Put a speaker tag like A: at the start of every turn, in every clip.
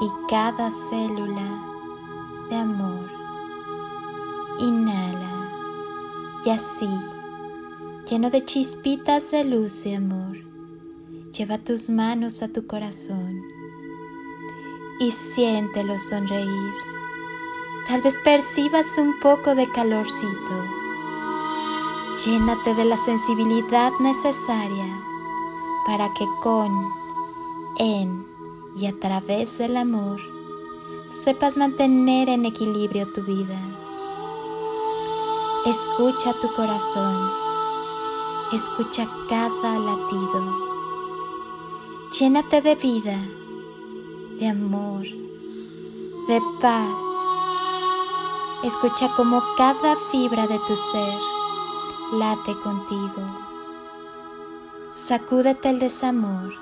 A: y cada célula de amor. Inhala y así, lleno de chispitas de luz y amor, lleva tus manos a tu corazón y siéntelo sonreír. Tal vez percibas un poco de calorcito. Llénate de la sensibilidad necesaria para que con, en y a través del amor sepas mantener en equilibrio tu vida. Escucha tu corazón, escucha cada latido. Llénate de vida, de amor, de paz. Escucha como cada fibra de tu ser late contigo. Sacúdete el desamor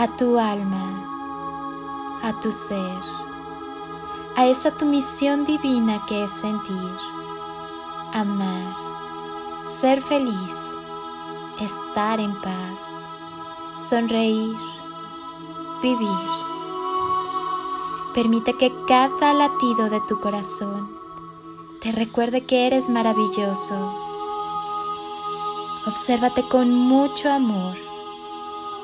A: a tu alma, a tu ser, a esa tu misión divina que es sentir, amar, ser feliz, estar en paz, sonreír, vivir. Permite que cada latido de tu corazón te recuerde que eres maravilloso. Obsérvate con mucho amor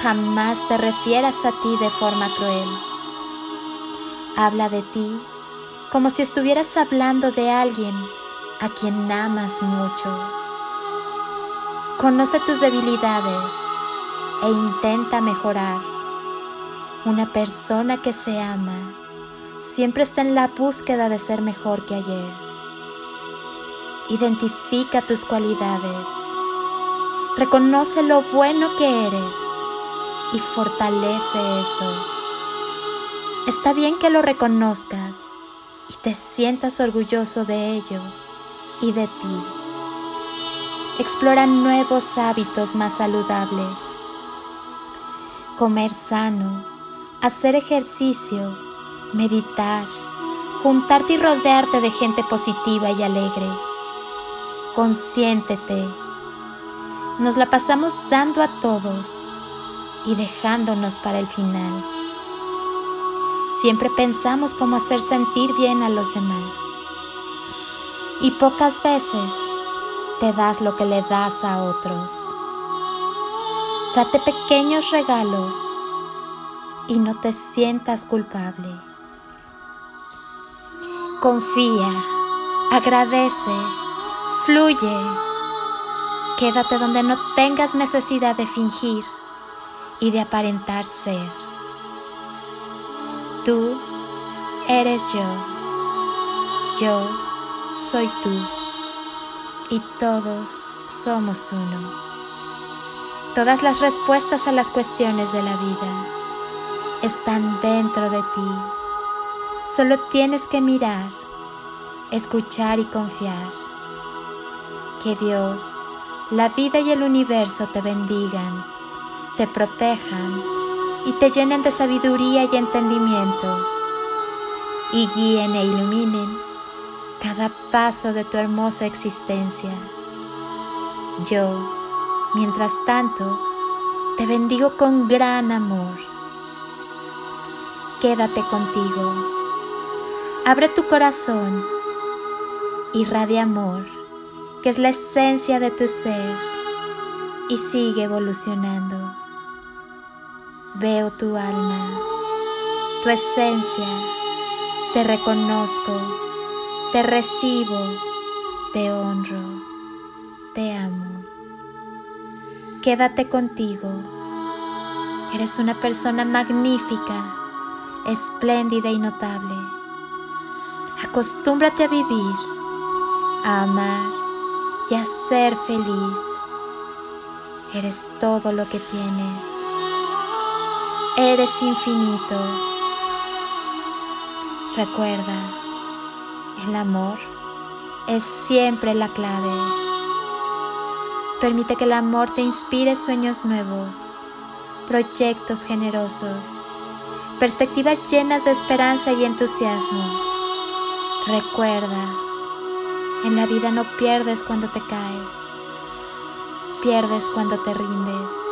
A: jamás te refieras a ti de forma cruel. Habla de ti como si estuvieras hablando de alguien a quien amas mucho. Conoce tus debilidades e intenta mejorar. Una persona que se ama siempre está en la búsqueda de ser mejor que ayer. Identifica tus cualidades. Reconoce lo bueno que eres y fortalece eso. Está bien que lo reconozcas y te sientas orgulloso de ello y de ti. Explora nuevos hábitos más saludables. Comer sano, hacer ejercicio, meditar, juntarte y rodearte de gente positiva y alegre. Consiéntete. Nos la pasamos dando a todos y dejándonos para el final. Siempre pensamos cómo hacer sentir bien a los demás. Y pocas veces te das lo que le das a otros. Date pequeños regalos y no te sientas culpable. Confía, agradece, fluye. Quédate donde no tengas necesidad de fingir y de aparentar ser. Tú eres yo Yo soy tú y todos somos uno. Todas las respuestas a las cuestiones de la vida están dentro de ti. Solo tienes que mirar, escuchar y confiar. Que Dios, la vida y el universo te bendigan, te protejan y te llenen de sabiduría y entendimiento y guíen e iluminen cada paso de tu hermosa existencia. Yo, mientras tanto, te bendigo con gran amor. Quédate contigo. Abre tu corazón. Irradia amor, que es la esencia de tu ser, y sigue evolucionando. Veo tu alma, tu esencia te reconozco, te recibo, te honro, te amo. Quédate contigo. Eres una persona magnífica, espléndida y notable. Acostúmbrate a vivir, a amar y a ser feliz. Eres todo lo que tienes. Eres infinito Recuerda, el amor es siempre la clave. Permite que el amor te inspire sueños nuevos, proyectos generosos, perspectivas llenas de esperanza y entusiasmo. Recuerda, en la vida no pierdes cuando te caes, pierdes cuando te rindes.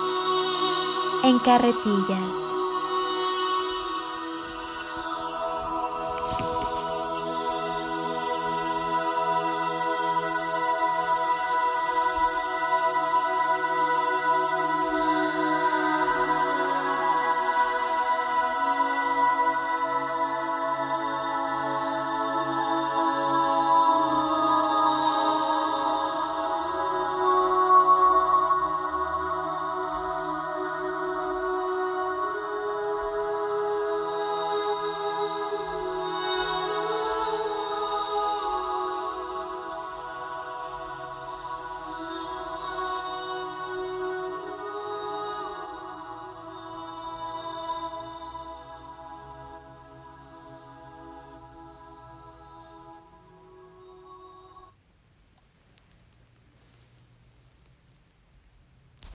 A: en carretillas.